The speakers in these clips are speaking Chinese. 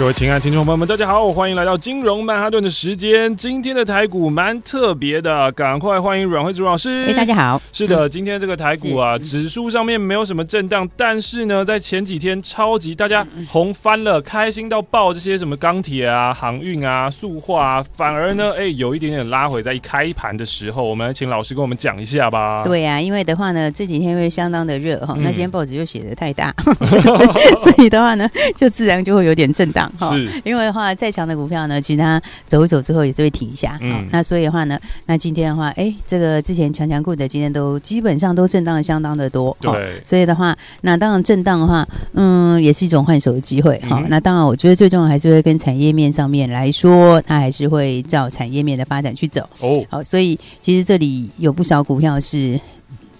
各位亲爱的听众朋友们，大家好，欢迎来到金融曼哈顿的时间。今天的台股蛮特别的，赶快欢迎阮慧珠老师。哎，大家好。是的，今天这个台股啊，指数上面没有什么震荡，但是呢，在前几天超级大家红翻了，开心到爆，这些什么钢铁啊、航运啊、塑化啊，反而呢，哎，有一点点拉回，在一开盘的时候，我们来请老师跟我们讲一下吧。对呀、啊，因为的话呢，这几天会相当的热哈，那今天报纸又写的太大，所以的话呢，就自然就会有点震荡。是，因为的话，再强的股票呢，其实它走一走之后也是会停一下。嗯，那所以的话呢，那今天的话，哎，这个之前强强股的今天都基本上都震荡相当的多。对，所以的话，那当然震荡的话，嗯，也是一种换手的机会。好，那当然，我觉得最重要还是会跟产业面上面来说，它还是会照产业面的发展去走。哦，好，所以其实这里有不少股票是。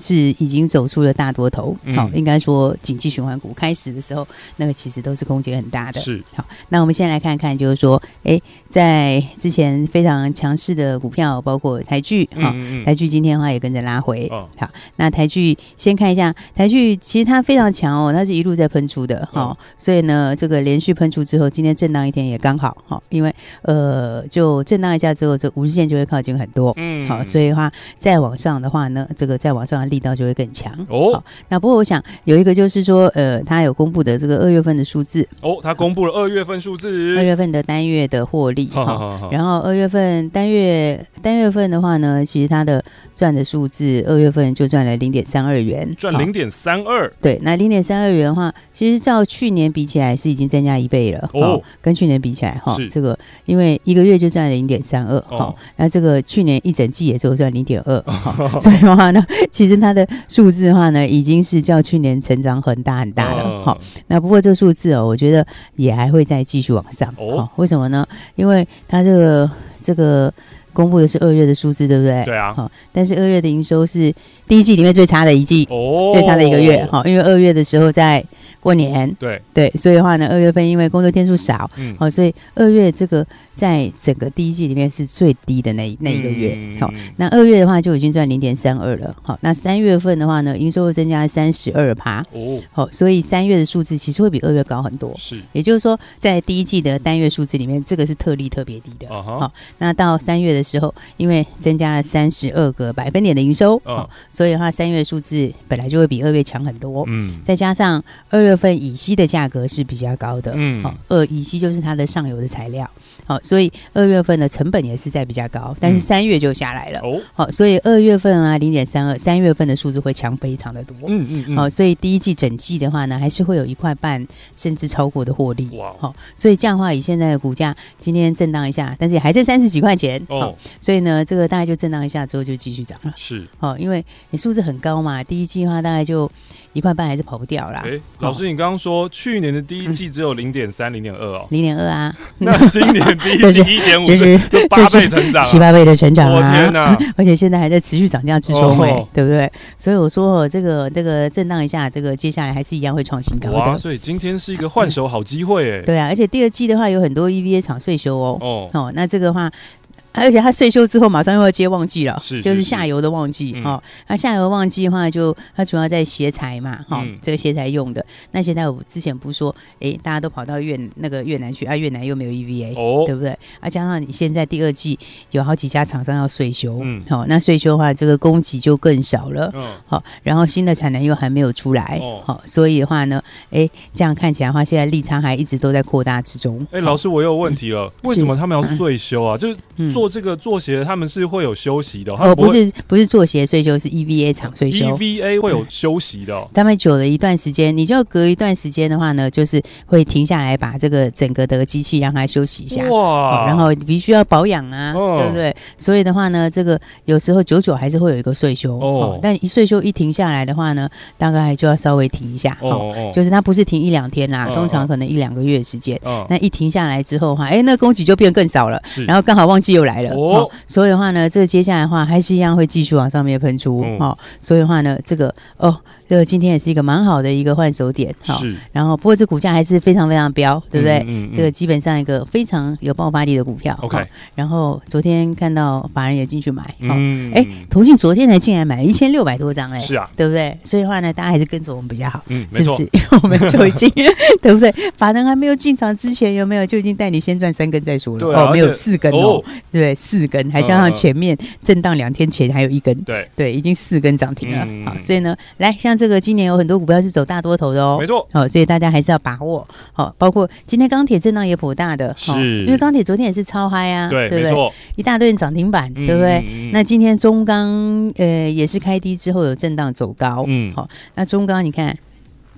是已经走出了大多头，好、嗯，应该说景气循环股开始的时候，那个其实都是空间很大的。是好，那我们先来看看，就是说，哎，在之前非常强势的股票，包括台剧，哈、嗯嗯，台剧今天的话也跟着拉回。哦、好，那台剧先看一下，台剧其实它非常强哦，它是一路在喷出的，好、哦，所以呢，这个连续喷出之后，今天震荡一天也刚好，好，因为呃，就震荡一下之后，这五日线就会靠近很多，嗯，好，所以的话再往上的话呢，这个再往上。力道就会更强哦。那不过我想有一个就是说，呃，他有公布的这个二月份的数字哦，他公布了二月份数字，二月份的单月的获利哈。然后二月份单月单月份的话呢，其实它的赚的数字，二月份就赚了零点三二元，赚零点三二。对，那零点三二元的话，其实照去年比起来是已经增加一倍了哦。跟去年比起来哈，这个因为一个月就赚了零点三二哈，那这个去年一整季也就赚零点二，所以的话呢，其实。它的数字的话呢，已经是较去年成长很大很大了。好，那不过这个数字哦，我觉得也还会再继续往上。哦，为什么呢？因为它这个这个公布的是二月的数字，对不对？对啊。好，但是二月的营收是第一季里面最差的一季，哦，最差的一个月。好，因为二月的时候在过年。对。对，所以的话呢，二月份因为工作天数少，嗯，好，所以二月这个。在整个第一季里面是最低的那那一个月，好、嗯，那二月的话就已经赚零点三二了，好，那三月份的话呢，营收会增加三十二趴，哦，好，所以三月的数字其实会比二月高很多，是，也就是说，在第一季的单月数字里面，这个是特例特别低的，好、uh-huh，那到三月的时候，因为增加了三十二个百分点的营收，哦、uh-huh，所以的话三月数字本来就会比二月强很多，嗯，再加上二月份乙烯的价格是比较高的，嗯，好，二乙烯就是它的上游的材料，好。所以二月份的成本也是在比较高，但是三月就下来了。哦、嗯，好，所以二月份啊零点三二，三月份的数字会强非常的多。嗯嗯嗯。好，所以第一季整季的话呢，还是会有一块半甚至超过的获利。哇，好，所以这样的话，以现在的股价今天震荡一下，但是也还在三十几块钱。哦，所以呢，这个大概就震荡一下之后就继续涨了。是，好，因为你数字很高嘛，第一季的话大概就。一块半还是跑不掉啦。哎、欸，老师，你刚刚说去年的第一季只有零点三、零点二哦，零点二啊。那今年第一季 一点五，就是八倍成长，七八倍的成长啊！我天哪！而且现在还在持续涨价之中，哎，对不对？所以我说，这个这个震荡一下，这个接下来还是一样会创新高的。哇，所以今天是一个换手好机会，哎。对啊，而且第二季的话有很多 EVA 厂税收哦。哦哦，那这个的话。而且他税休之后马上又要接旺季了，是，就是下游的旺季哈。那、嗯哦、下游旺季的话就，就它主要在鞋材嘛，哈、哦嗯，这个鞋材用的。那现在我之前不是说，哎，大家都跑到越那个越南去啊，越南又没有 EVA，哦，对不对？啊，加上你现在第二季有好几家厂商要税休，嗯，好、哦，那税休的话，这个供给就更少了，嗯，好、哦，然后新的产能又还没有出来，哦，好、哦，所以的话呢，哎，这样看起来的话，现在利差还一直都在扩大之中。哎，老师，我有问题了，为什么他们要税收啊？就是做做这个做鞋，他们是会有休息的。哦，不是不是做鞋岁休，是 EVA 厂岁休。EVA 会有休息的。他们久了一段时间，你就隔一段时间的话呢，就是会停下来把这个整个的机器让它休息一下。哇！然后你必须要保养啊，对不对？所以的话呢，这个有时候久久还是会有一个岁休。哦。但一岁休一停下来的话呢，大概就要稍微停一下。哦。就是它不是停一两天啦，通常可能一两个月时间。那一停下来之后的话，哎，那供给就变更少了。然后刚好旺季又来了。哦。所以的话呢，这个接下来的话还是一样会继续往上面喷出。哦。所以的话呢，这个哦。这个今天也是一个蛮好的一个换手点，好，然后不过这股价还是非常非常飙，对不对？这个基本上一个非常有爆发力的股票。OK，然后昨天看到法人也进去买，嗯，哎，投信昨天才进来买了一千六百多张，哎，是啊，对不对？所以的话呢，大家还是跟着我们比较好，嗯，没错，我们就已经 对不对？法人还没有进场之前，有没有就已经带你先赚三根再说了？哦，没有四根哦，对，四根，还加上前面震荡两天前还有一根，对对，已经四根涨停了。好，所以呢，来像。这个今年有很多股票是走大多头的哦，没错，好，所以大家还是要把握。好，包括今天钢铁震荡也颇大的，是，因为钢铁昨天也是超嗨啊，对，对不对？一大堆涨停板，对不对？那今天中钢呃也是开低之后有震荡走高，嗯，好，那中钢你看。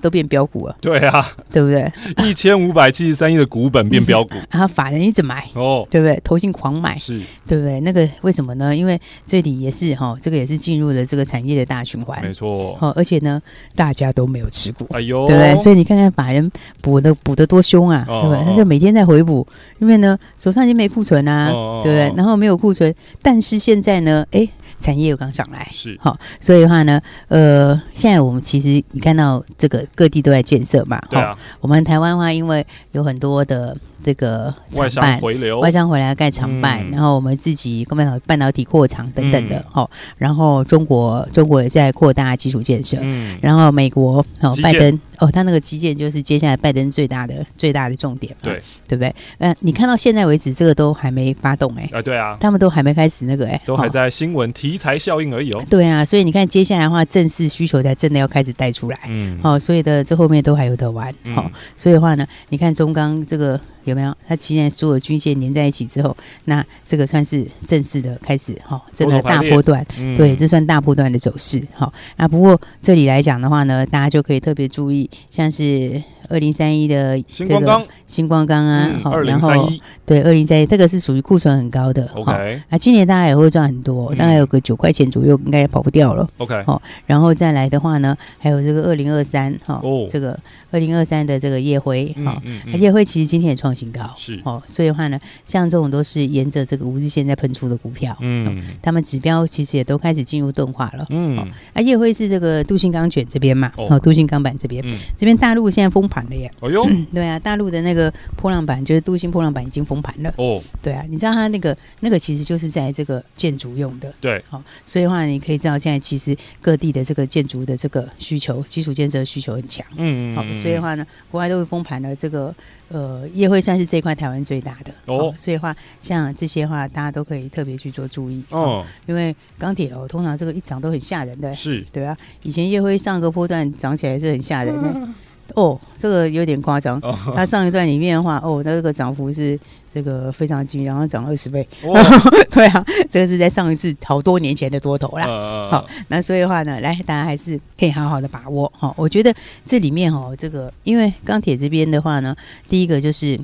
都变标股了，对啊，对不对？一千五百七十三亿的股本变标股，然 后法人一直买，哦，对不对？投信狂买，是，对不对？那个为什么呢？因为这里也是哈，这个也是进入了这个产业的大循环，没错。哦，而且呢，大家都没有持股，哎呦，对不对？所以你看看法人补的补的多凶啊，对不对？他就每天在回补，因为呢，手上已经没库存啊，对不对？然后没有库存，但是现在呢，哎。产业又刚上来，是。好，所以的话呢，呃，现在我们其实你看到这个各地都在建设嘛，对啊，我们台湾的话，因为有很多的。这个外商回流，外商回来盖厂办，然后我们自己半导半导体扩厂等等的，好，然后中国中国也在扩大基础建设，嗯，然后美国哦，拜登哦，他那个基建就是接下来拜登最大的最大的重点，对对不对？嗯，你看到现在为止，这个都还没发动哎，啊对啊，他们都还没开始那个哎，都还在新闻题材效应而已哦，对啊，所以你看接下来的话，正式需求才真的要开始带出来，嗯，好，所以的这后面都还有得玩，好，所以的话呢，你看中钢这个。有没有？它既然所有均线连在一起之后，那这个算是正式的开始哈，真的大波段，嗯、对，这算大波段的走势哈。那不过这里来讲的话呢，大家就可以特别注意，像是。二零三一的这个星光钢啊，好，然后对二零三一这个是属于库存很高的，OK，啊，今年大概也会赚很多，大概有个九块钱左右，应该也跑不掉了，OK，好，然后再来的话呢，还有这个二零二三，哈，这个二零二三的这个夜辉，哈，夜辉其实今天也创新高，是，哦，所以的话呢，像这种都是沿着这个五日线在喷出的股票，嗯，他们指标其实也都开始进入钝化了，嗯，啊，夜辉是这个镀锌钢卷这边嘛，哦，镀锌钢板这边，这边大陆现在封盘了耶。哦哟，对啊，大陆的那个破浪板就是镀锌破浪板已经封盘了哦。对啊，你知道它那个那个其实就是在这个建筑用的。对，好，所以的话你可以知道现在其实各地的这个建筑的这个需求，基础建设需求很强。嗯嗯。好，所以的话呢，国外都会封盘了。这个呃，夜会算是这块台湾最大的哦。所以的话，像这些话，大家都可以特别去做注意哦。因为钢铁哦，通常这个一涨都很吓人的。是。对啊，以前夜辉上个波段涨起来是很吓人的。哦，这个有点夸张。它上一段里面的话，哦，那这个涨幅是这个非常惊，然后涨了二十倍。哦、对啊，这个是在上一次好多年前的多头啦。哦、好，那所以的话呢，来大家还是可以好好的把握。哈、哦，我觉得这里面哦，这个因为钢铁这边的话呢，第一个就是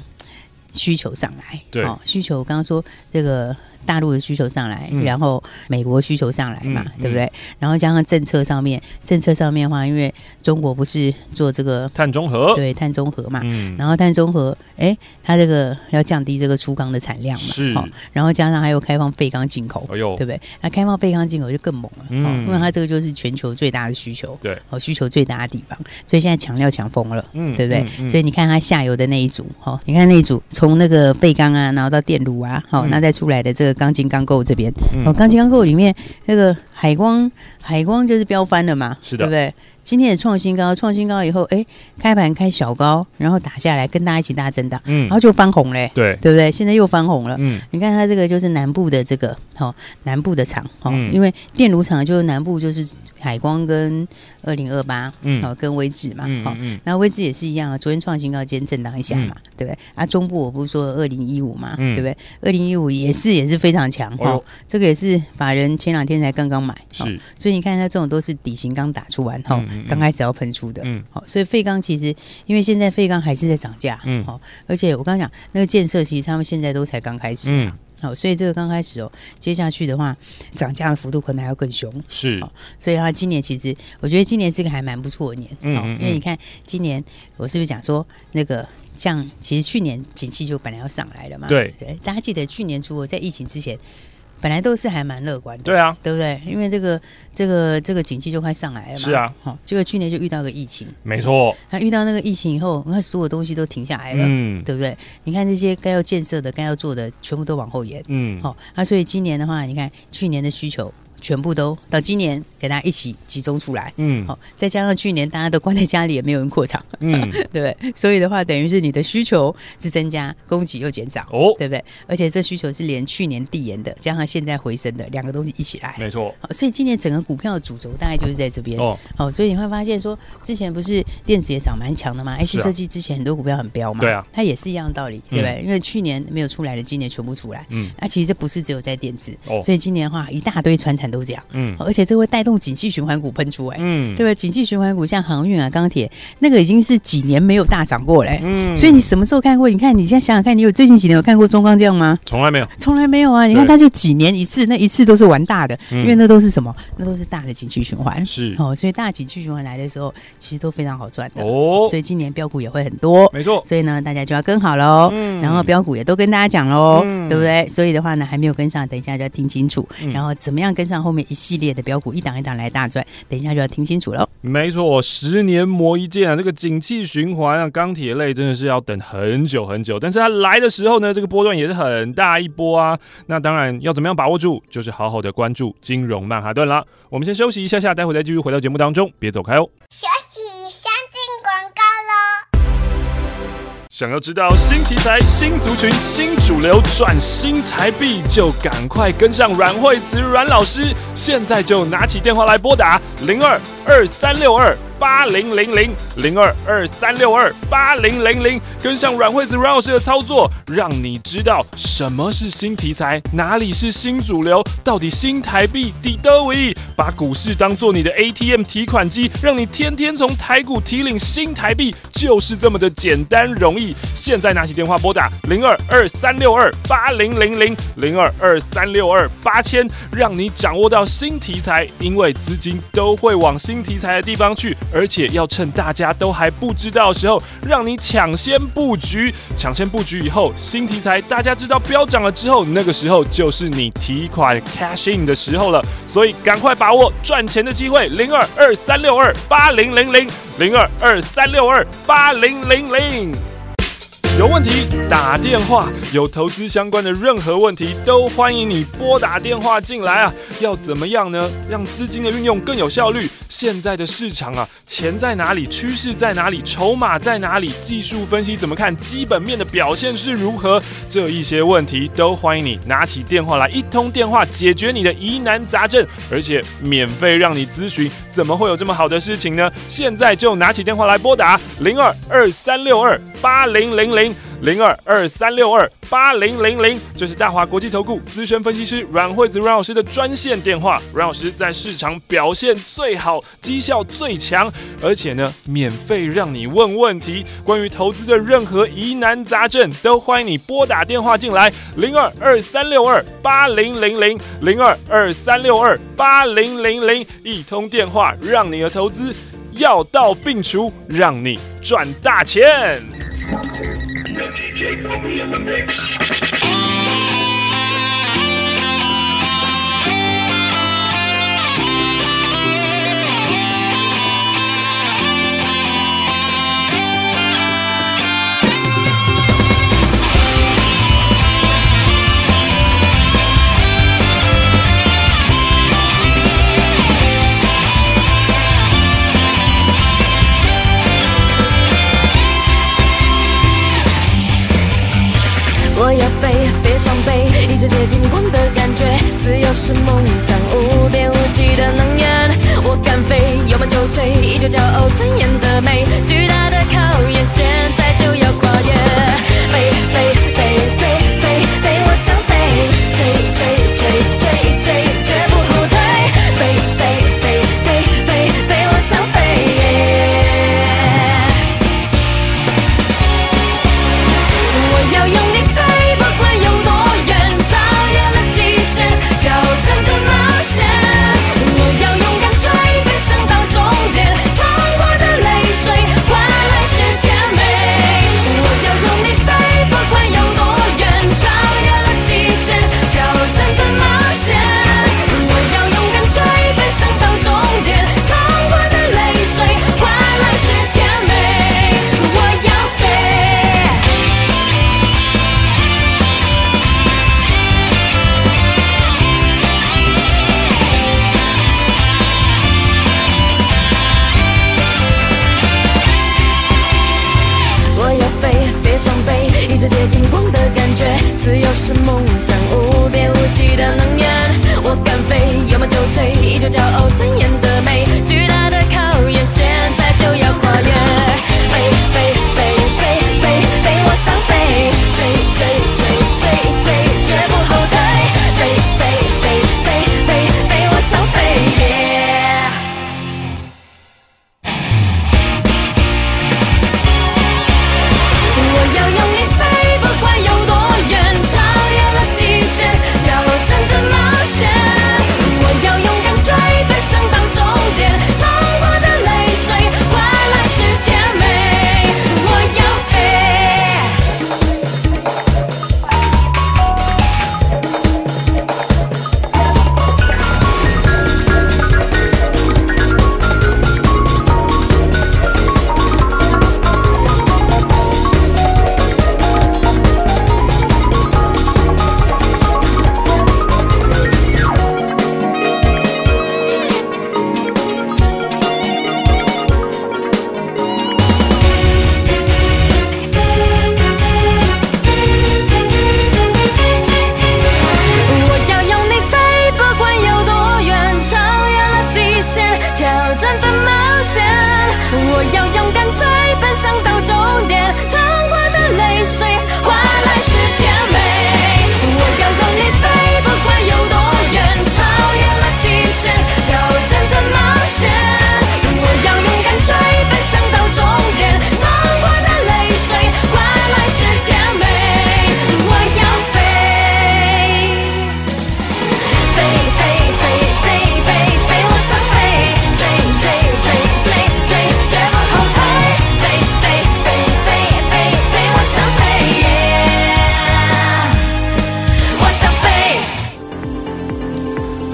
需求上来。对，哦、需求刚刚说这个。大陆的需求上来，然后美国需求上来嘛，嗯、对不对？然后加上政策上面，政策上面的话，因为中国不是做这个碳中和，对碳中和嘛，嗯、然后碳中和，哎，它这个要降低这个粗钢的产量嘛，是、哦。然后加上还有开放废钢进口，哎呦，对不对？那开放废钢进口就更猛了，嗯、哦，因为它这个就是全球最大的需求，对，哦，需求最大的地方，所以现在抢料抢疯了，嗯，对不对？所以你看它下游的那一组，哦，你看那一组从那个废钢啊，然后到电炉啊，好、哦，那再出来的这个。钢筋钢构这边，哦，钢筋钢构里面那个海光，海光就是飙翻了嘛，是的，对不对？今天也创新高，创新高以后，哎，开盘开小高，然后打下来，跟大家一起大震荡，嗯，然后就翻红嘞，对，对不对？现在又翻红了，嗯，你看它这个就是南部的这个哦南部的厂，哦，因为电炉厂就是南部就是海光跟二零二八，嗯，好跟威致嘛，好，那威致也是一样啊，昨天创新高，今天震荡一下嘛，对不对？啊，中部我不是说二零一五嘛，对不对？二零一五也是也是非常强，哦，这个也是法人前两天才刚刚买，是，所以你看它这种都是底型刚打出完，哈，刚开始要喷出的，嗯，好，所以废钢其实因为现在废钢还是在涨价，嗯，好，而且我刚刚讲那个建设，其实他们现在都才刚开始，嗯。好，所以这个刚开始哦，接下去的话，涨价的幅度可能还要更凶。是，所以它今年其实，我觉得今年是个还蛮不错的年。嗯，嗯，嗯，因为你看今年，我是不是讲说那个像，其实去年景气就本来要上来了嘛？对对，大家记得去年初我在疫情之前。本来都是还蛮乐观的，对啊，对不对？因为这个这个这个景气就快上来了嘛，是啊，好，结果去年就遇到个疫情，没错，他遇到那个疫情以后，你看所有东西都停下来了，嗯，对不对？你看这些该要建设的、该要做的，全部都往后延，嗯，好，那所以今年的话，你看去年的需求。全部都到今年给大家一起集中出来，嗯，好，再加上去年大家都关在家里，也没有人扩厂，嗯，对不对？所以的话，等于是你的需求是增加，供给又减少，哦，对不对？而且这需求是连去年递延的，加上现在回升的两个东西一起来，没错。所以今年整个股票的主轴大概就是在这边，哦，好，所以你会发现说，之前不是电子也涨蛮强的吗？IC 设计之前很多股票很飙嘛，对啊，它也是一样的道理，对不对？因为去年没有出来的，今年全部出来，嗯，那其实这不是只有在电子，哦，所以今年的话一大堆传产。都这样，嗯，而且这会带动景气循环股喷出，哎，嗯，对吧？景气循环股像航运啊、钢铁，那个已经是几年没有大涨过嘞，嗯，所以你什么时候看过？你看你现在想想看，你有最近几年有看过中钢这样吗？从来没有，从来没有啊！你看它就几年一次，那一次都是玩大的，因为那都是什么？那都是大的景气循环，是。哦，所以大景气循环来的时候，其实都非常好赚的。哦。所以今年标股也会很多，没错。所以呢，大家就要跟好喽，嗯，然后标股也都跟大家讲喽，对不对？所以的话呢，还没有跟上，等一下就要听清楚，然后怎么样跟上后面一系列的。标股一档一档来大赚，等一下就要听清楚喽。没错，十年磨一剑啊，这个景气循环啊，钢铁类真的是要等很久很久。但是它来的时候呢，这个波段也是很大一波啊。那当然要怎么样把握住，就是好好的关注金融曼哈顿啦。我们先休息一下下，待会再继续回到节目当中，别走开哦。想要知道新题材、新族群、新主流赚新台币，就赶快跟上阮惠慈阮老师。现在就拿起电话来拨打零二二三六二八零零零零二二三六二八零零零，跟上阮惠子阮老师的操作，让你知道什么是新题材，哪里是新主流，到底新台币抵多少？把股市当做你的 ATM 提款机，让你天天从台股提领新台币，就是这么的简单容易。现在拿起电话拨打零二二三六二八零零零零二二三六二八千，让你掌握到新题材，因为资金都会往新题材的地方去。而且要趁大家都还不知道的时候，让你抢先布局。抢先布局以后，新题材大家知道飙涨了之后，那个时候就是你提款 cash in 的时候了。所以赶快把握赚钱的机会，零二二三六二八零零零零二二三六二八零零零。有问题打电话，有投资相关的任何问题都欢迎你拨打电话进来啊！要怎么样呢？让资金的运用更有效率？现在的市场啊，钱在哪里？趋势在哪里？筹码在哪里？技术分析怎么看？基本面的表现是如何？这一些问题都欢迎你拿起电话来，一通电话解决你的疑难杂症，而且免费让你咨询。怎么会有这么好的事情呢？现在就拿起电话来拨打零二二三六二八零零零零二二三六二八零零零，这是大华国际投顾资深分析师阮惠子阮老师的专线电话。阮老师在市场表现最好，绩效最强，而且呢，免费让你问问题，关于投资的任何疑难杂症，都欢迎你拨打电话进来零二二三六二八零零零零二二三六二八零零零，一通电话让你的投资药到病除，让你赚大钱。伤悲，一直接近光的感觉，自由是梦想，无边无际的能源。我敢飞，有梦就追，依旧骄傲尊严的美，巨大的考验，现在就要跨越。飞飞飞飞飞飞，我想飞，追追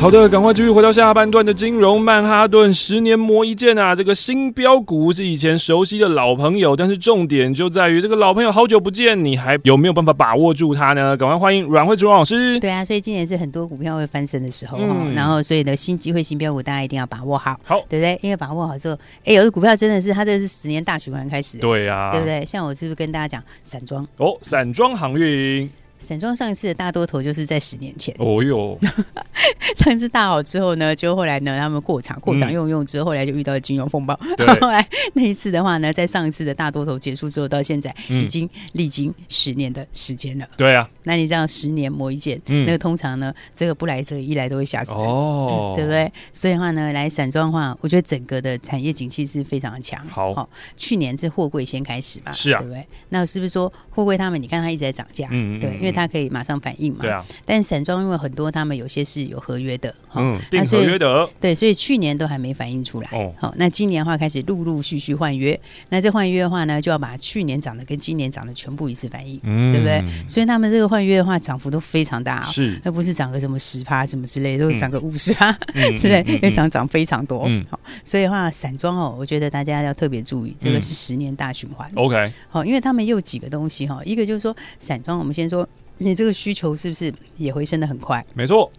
好的，赶快继续回到下半段的金融曼哈顿十年磨一剑啊！这个新标股是以前熟悉的老朋友，但是重点就在于这个老朋友好久不见，你还有没有办法把握住它呢？赶快欢迎阮慧珠老师。对啊，所以今年是很多股票会翻身的时候哈，嗯、然后所以呢，新机会、新标股大家一定要把握好，好，对不对？因为把握好之后，哎，有的股票真的是它这是十年大循环开始，对呀、啊，对不对？像我是不是跟大家讲散装？哦，散装航运。散装上一次的大多头就是在十年前。哦哟，上一次大好之后呢，就后来呢，他们过场过场用用之后，后来就遇到了金融风暴。对 后来那一次的话呢，在上一次的大多头结束之后，到现在已经历经十年的时间了。对啊，那你这样十年磨一剑，嗯、那个通常呢，这个不来则一来都会吓死哦、嗯，对不对？所以的话呢，来散装的话，我觉得整个的产业景气是非常的强。好，好，去年是货柜先开始嘛，是啊，对不对？那是不是说货柜他们，你看它一直在涨价，嗯，对，因为它可以马上反应嘛。对啊。但散装因为很多他们有些是有合约的，嗯，订合约的。对，所以去年都还没反映出来。哦。好，那今年的话开始陆陆续续换约，那这换约的话呢，就要把去年涨的跟今年涨的全部一次反映，嗯，对不对？所以他们这个换约的话，涨幅都非常大，是，而不是涨个什么十趴什么之类，都涨个五十趴 之类，因为涨涨非常多。嗯。好，所以的话散装哦，我觉得大家要特别注意，这个是十年大循环。OK。好，因为他们有几个东西哈，一个就是说散装，我们先说。你这个需求是不是也回升的很快？没错，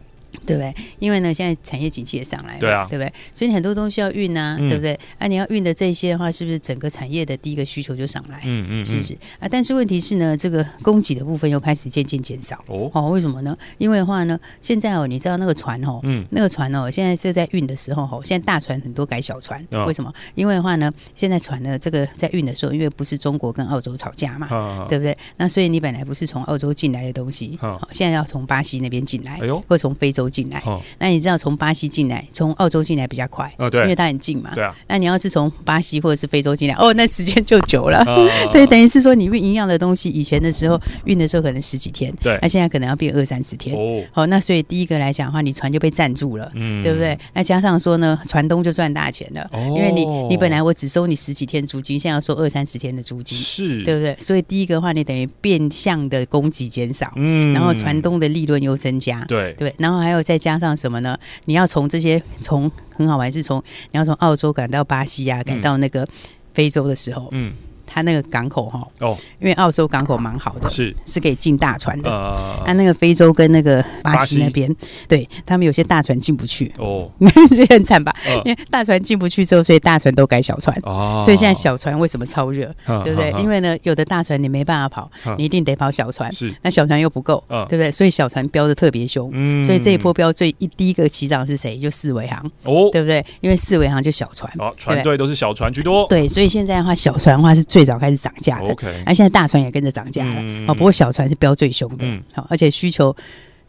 对不对？因为呢，现在产业景气也上来了，对啊，对不对？所以你很多东西要运啊，嗯、对不对？啊，你要运的这些的话，是不是整个产业的第一个需求就上来？嗯嗯，是不是啊？但是问题是呢，这个供给的部分又开始渐渐减少。哦，哦，为什么呢？因为的话呢，现在哦，你知道那个船哦，嗯，那个船哦，现在就在运的时候哦，现在大船很多改小船，哦、为什么？因为的话呢，现在船呢，这个在运的时候，因为不是中国跟澳洲吵架嘛，哦、对不对？那所以你本来不是从澳洲进来的东西，哦，现在要从巴西那边进来，哎呦，或从非洲进来，哦，那。你知道从巴西进来，从澳洲进来比较快，哦，对，因为它很近嘛，对啊。那你要是从巴西或者是非洲进来，哦，那时间就久了，哦、对，等于是说你运一样的东西，以前的时候运的时候可能十几天，对，那现在可能要变二三十天，哦，好，那所以第一个来讲的话，你船就被占住了，嗯，对不对？那加上说呢，船东就赚大钱了，哦，因为你你本来我只收你十几天租金，现在要收二三十天的租金，是，对不对？所以第一个的话，你等于变相的供给减少，嗯，然后船东的利润又增加，对。对，然后还有再加上什么呢？你要从这些从很好玩，是从你要从澳洲赶到巴西呀、啊，赶到那个非洲的时候，嗯。它那个港口哈哦，因为澳洲港口蛮好的，是是可以进大船的。啊，那个非洲跟那个巴西那边，对他们有些大船进不去哦，这很惨吧？因为大船进不去之后，所以大船都改小船哦。所以现在小船为什么超热？对不对？因为呢，有的大船你没办法跑，你一定得跑小船。是，那小船又不够，对不对？所以小船飙的特别凶。嗯，所以这一波飙最一第一个起涨是谁？就四维航哦，对不对？因为四维航就小船，哦，船队都是小船居多。对，所以现在的话，小船的话是最。早开始涨价的，OK，那现在大船也跟着涨价了，哦，不过小船是飙最凶的，好，而且需求，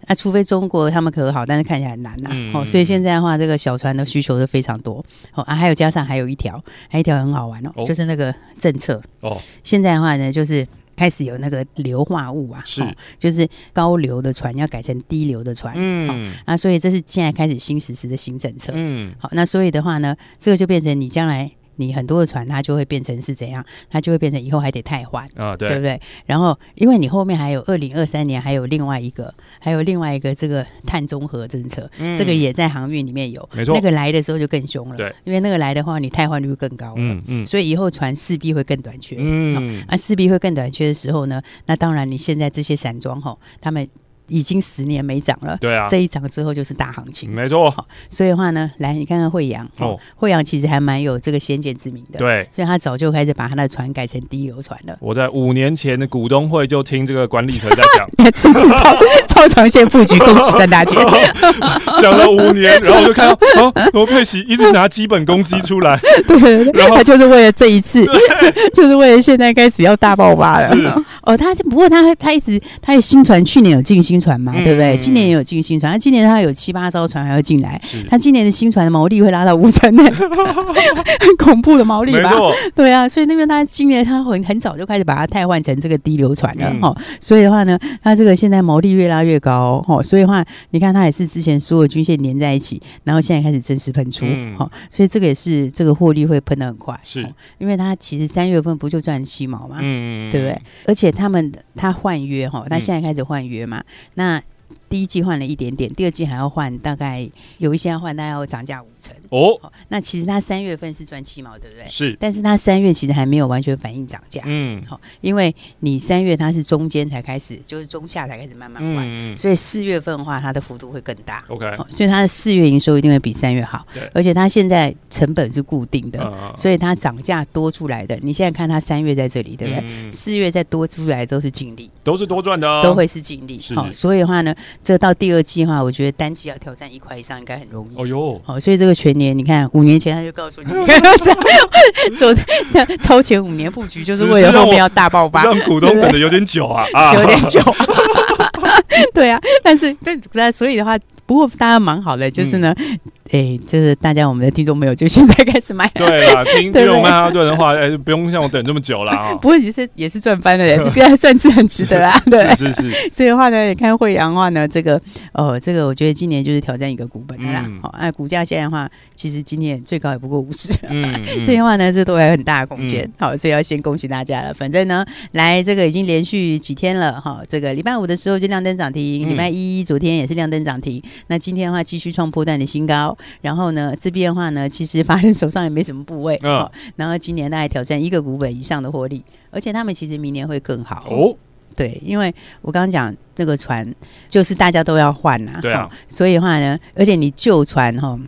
那除非中国他们可好，但是看起来很难呐，哦，所以现在的话，这个小船的需求是非常多，哦啊，还有加上还有一条，还有一条很好玩哦，就是那个政策。哦，现在的话呢，就是开始有那个硫化物啊，是，就是高硫的船要改成低硫的船，嗯，啊，所以这是现在开始新实施的新政策，嗯，好，那所以的话呢，这个就变成你将来。你很多的船，它就会变成是怎样？它就会变成以后还得太换啊，对，对不对？然后，因为你后面还有二零二三年，还有另外一个，还有另外一个这个碳中和政策，嗯、这个也在航运里面有，没错。那个来的时候就更凶了，对，因为那个来的话，你太换率更高了，嗯嗯，所以以后船势必会更短缺，嗯，啊，势必会更短缺的时候呢，那当然你现在这些散装吼，他们。已经十年没涨了，对啊，这一涨之后就是大行情，没错。所以的话呢，来你看看惠阳哦，惠阳其实还蛮有这个先见之明的，对，所以他早就开始把他的船改成低油船了。我在五年前的股东会就听这个管理层在讲，超超长线布局，恭喜三大姐。讲了五年，然后我就看到哦，罗佩奇一直拿基本功击出来，对，然后他就是为了这一次，就是为了现在开始要大爆发了。哦，他不过他他一直他有新船，去年有进新。船嘛，对不对？今年也有进新船，他今年他有七八艘船还要进来，他今年的新船的毛利会拉到五成呢，很恐怖的毛利吧？对啊，所以那边他今年他很很早就开始把它汰换成这个低流船了哈，所以的话呢，他这个现在毛利越拉越高哦，所以的话你看他也是之前所有均线连在一起，然后现在开始正式喷出哈，所以这个也是这个获利会喷的很快，是因为他其实三月份不就赚七毛嘛，嗯，对不对？而且他们他换约哈，他现在开始换约嘛。那第一季换了一点点，第二季还要换，大概有一些要换，大概要涨价五成。哦。那其实它三月份是赚七毛，对不对？是，但是它三月其实还没有完全反映涨价，嗯，好，因为你三月它是中间才开始，就是中下才开始慢慢换，嗯，所以四月份的话，它的幅度会更大，OK，所以它的四月营收一定会比三月好，而且它现在成本是固定的，所以它涨价多出来的，你现在看它三月在这里，对不对？四月再多出来都是净利，都是多赚的，都会是净利，好，所以的话呢。这到第二季的话，我觉得单季要挑战一块以上应该很容易。哦哟，好，所以这个全年，你看五年前他就告诉你，你看做超前五年布局，就是为了后面要大爆发，让股东等的有点久啊，有点久。对啊，但是对，所以的话，不过大家蛮好的，就是呢。哎，就是大家我们的听众朋友，就现在开始买。对啦，听 听曼哈顿的话，哎，不用像我等这么久了啊。不过其实也是赚翻了，也是还算是很值得啦。对，是是是。所以的话呢，你看惠阳的话呢，这个哦，这个我觉得今年就是挑战一个股本的啦。好，那股价现在的话，其实今年最高也不过五十。嗯。所以的话呢，这都还有很大的空间。好，所以要先恭喜大家了。反正呢，来这个已经连续几天了哈。这个礼拜五的时候就亮灯涨停，礼拜一昨天也是亮灯涨停。那今天的话继续创波段的新高。然后呢，这边的话呢，其实法人手上也没什么部位，嗯，然后今年大概挑战一个股本以上的获利，而且他们其实明年会更好哦。对，因为我刚刚讲这个船就是大家都要换呐，对啊，所以的话呢，而且你旧船哈。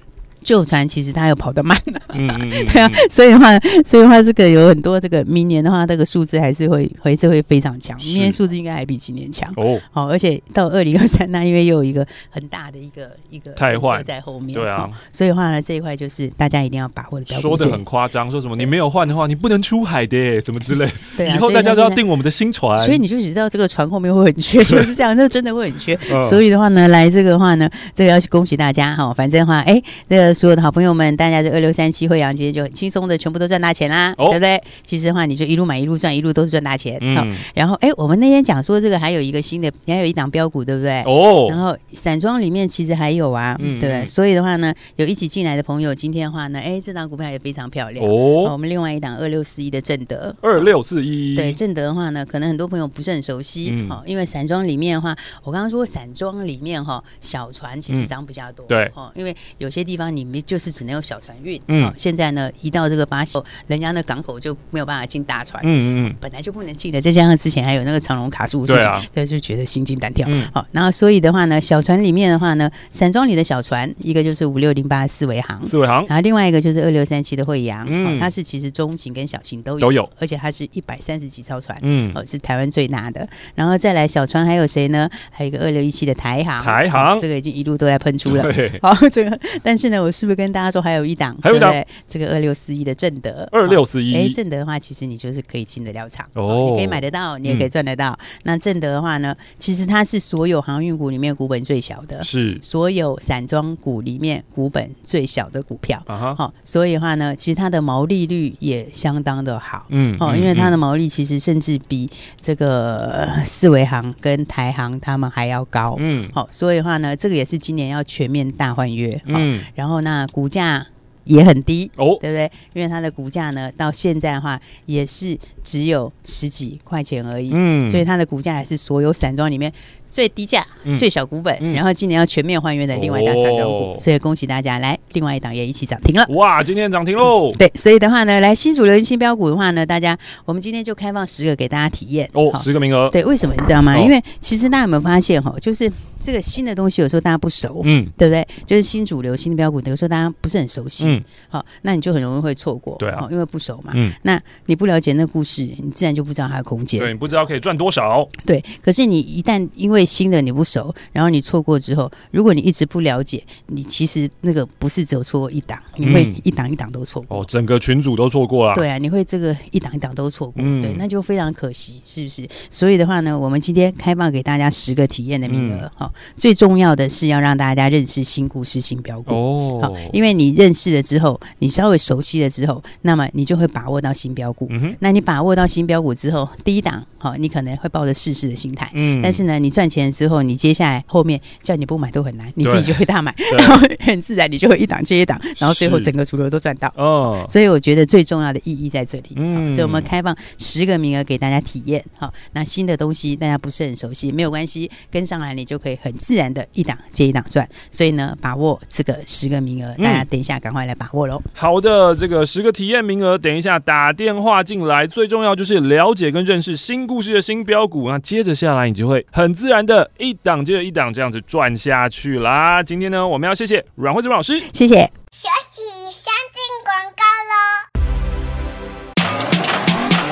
旧船其实它又跑得慢，嗯嗯嗯，对啊，所以的话，所以的话，这个有很多这个明年的话，这个数字还是会还是会非常强，明年数字应该还比今年强。哦。好，而且到二零二三那因为又有一个很大的一个一个太换。在后面，对啊，所以的话呢，这一块就是大家一定要把握的。说的很夸张，说什么你没有换的话，你不能出海的，怎么之类。对啊，以后大家都要订我们的新船，所以你就知道这个船后面会很缺，就是这样，那真的会很缺。所以的话呢，来这个的话呢，这个要去恭喜大家哈，反正的话，哎，这个所有的好朋友们。大家这二六三七惠阳今天就很轻松的全部都赚大钱啦，哦、对不对？其实的话，你就一路买一路赚，一路都是赚大钱。好、嗯，然后哎，我们那天讲说这个还有一个新的，还有一档标股，对不对？哦。然后散装里面其实还有啊，嗯、对不对？所以的话呢，有一起进来的朋友，今天的话呢，哎，这档股票也非常漂亮哦。我们另外一档二六四一的正德，二六四一，对正德的话呢，可能很多朋友不是很熟悉，好、嗯，因为散装里面的话，我刚刚说散装里面哈，小船其实涨比较多，嗯、对，哦，因为有些地方你们就是只能有小船运，嗯。现在呢，一到这个巴西，人家那港口就没有办法进大船，嗯嗯，本来就不能进的，再加上之前还有那个长龙卡住事情，对啊，就觉得心惊胆跳。好，然后所以的话呢，小船里面的话呢，散装里的小船，一个就是五六零八四维航，四维航，然后另外一个就是二六三七的惠阳，嗯，它是其实中型跟小型都有，都有，而且它是一百三十几艘船，嗯，哦，是台湾最大的。然后再来小船还有谁呢？还有一个二六一七的台航，台航，这个已经一路都在喷出了。好，这个，但是呢，我是不是跟大家说还有一档？还有一档。这个二六四一的正德，二六四一，哎，正德的话，其实你就是可以进得了场哦，你可以买得到，你也可以赚得到。那正德的话呢，其实它是所有航运股里面股本最小的，是。所有散装股里面股本最小的股票。啊。好，所以的话呢，其实它的毛利率也相当的好，嗯，哦，因为它的毛利其实甚至比这个四维行跟台行他们还要高，嗯，好，所以的话呢，这个也是今年要全面大换约，嗯，然后那股价。也很低哦，对不对？因为它的股价呢，到现在的话也是只有十几块钱而已，嗯，所以它的股价还是所有散装里面。最低价、最小股本，嗯、然后今年要全面换约的另外一档散装股，哦、所以恭喜大家来，另外一档也一起涨停了。哇，今天涨停喽、嗯！对，所以的话呢，来新主流新标股的话呢，大家我们今天就开放十个给大家体验。哦，十个名额。对，为什么你知道吗？哦、因为其实大家有没有发现哈，就是这个新的东西有时候大家不熟，嗯，对不对？就是新主流新的标股，有时候大家不是很熟悉，嗯，好，那你就很容易会错过，对啊，因为不熟嘛，嗯，那你不了解那个故事，你自然就不知道它的空间，对，你不知道可以赚多少，对。可是你一旦因为新的你不熟，然后你错过之后，如果你一直不了解，你其实那个不是只有错过一档，你会一档一档都错过。哦，整个群组都错过了。对啊，你会这个一档一档都错过，嗯、对，那就非常可惜，是不是？所以的话呢，我们今天开放给大家十个体验的名额，哈、嗯，最重要的是要让大家认识新故事、新标股哦。好，因为你认识了之后，你稍微熟悉了之后，那么你就会把握到新标股。嗯、哼那你把握到新标股之后，第一档，好，你可能会抱着试试的心态，嗯，但是呢，你赚钱之后，你接下来后面叫你不买都很难，你自己就会大买，然后很自然你就会一档接一档，然后最后整个主流都赚到哦。所以我觉得最重要的意义在这里，嗯，所以我们开放十个名额给大家体验，好，那新的东西大家不是很熟悉，没有关系，跟上来你就可以很自然的一档接一档赚。所以呢，把握这个十个名额，大家等一下赶快来把握喽。好的，这个十个体验名额，等一下打电话进来，最重要就是了解跟认识新故事的新标股，那接着下来你就会很自然的一档接着一档。这样子转下去啦！今天呢，我们要谢谢阮慧子老师，谢谢。休息，先进广告喽。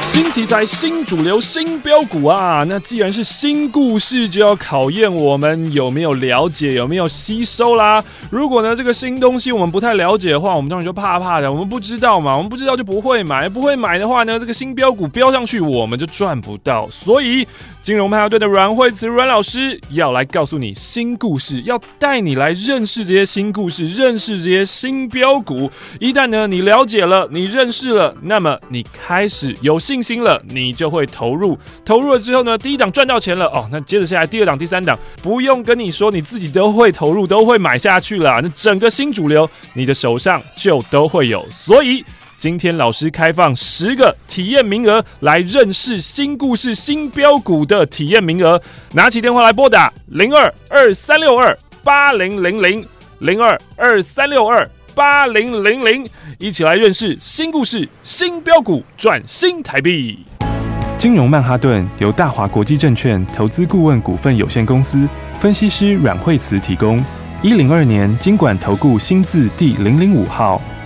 新题材、新主流、新标股啊！那既然是新故事，就要考验我们有没有了解、有没有吸收啦。如果呢，这个新东西我们不太了解的话，我们当然就怕怕的。我们不知道嘛，我们不知道就不会买，不会买的话呢，这个新标股标上去，我们就赚不到。所以。金融派对的阮惠慈阮老师要来告诉你新故事，要带你来认识这些新故事，认识这些新标股。一旦呢你了解了，你认识了，那么你开始有信心了，你就会投入。投入了之后呢，第一档赚到钱了哦，那接着下来第二档、第三档，不用跟你说，你自己都会投入，都会买下去了。那整个新主流，你的手上就都会有。所以。今天老师开放十个体验名额，来认识新故事、新标股的体验名额。拿起电话来拨打零二二三六二八零零零零二二三六二八零零零，一起来认识新故事、新标股，赚新台币。金融曼哈顿由大华国际证券投资顾问股份有限公司分析师阮惠慈提供。一零二年金管投顾新字第零零五号。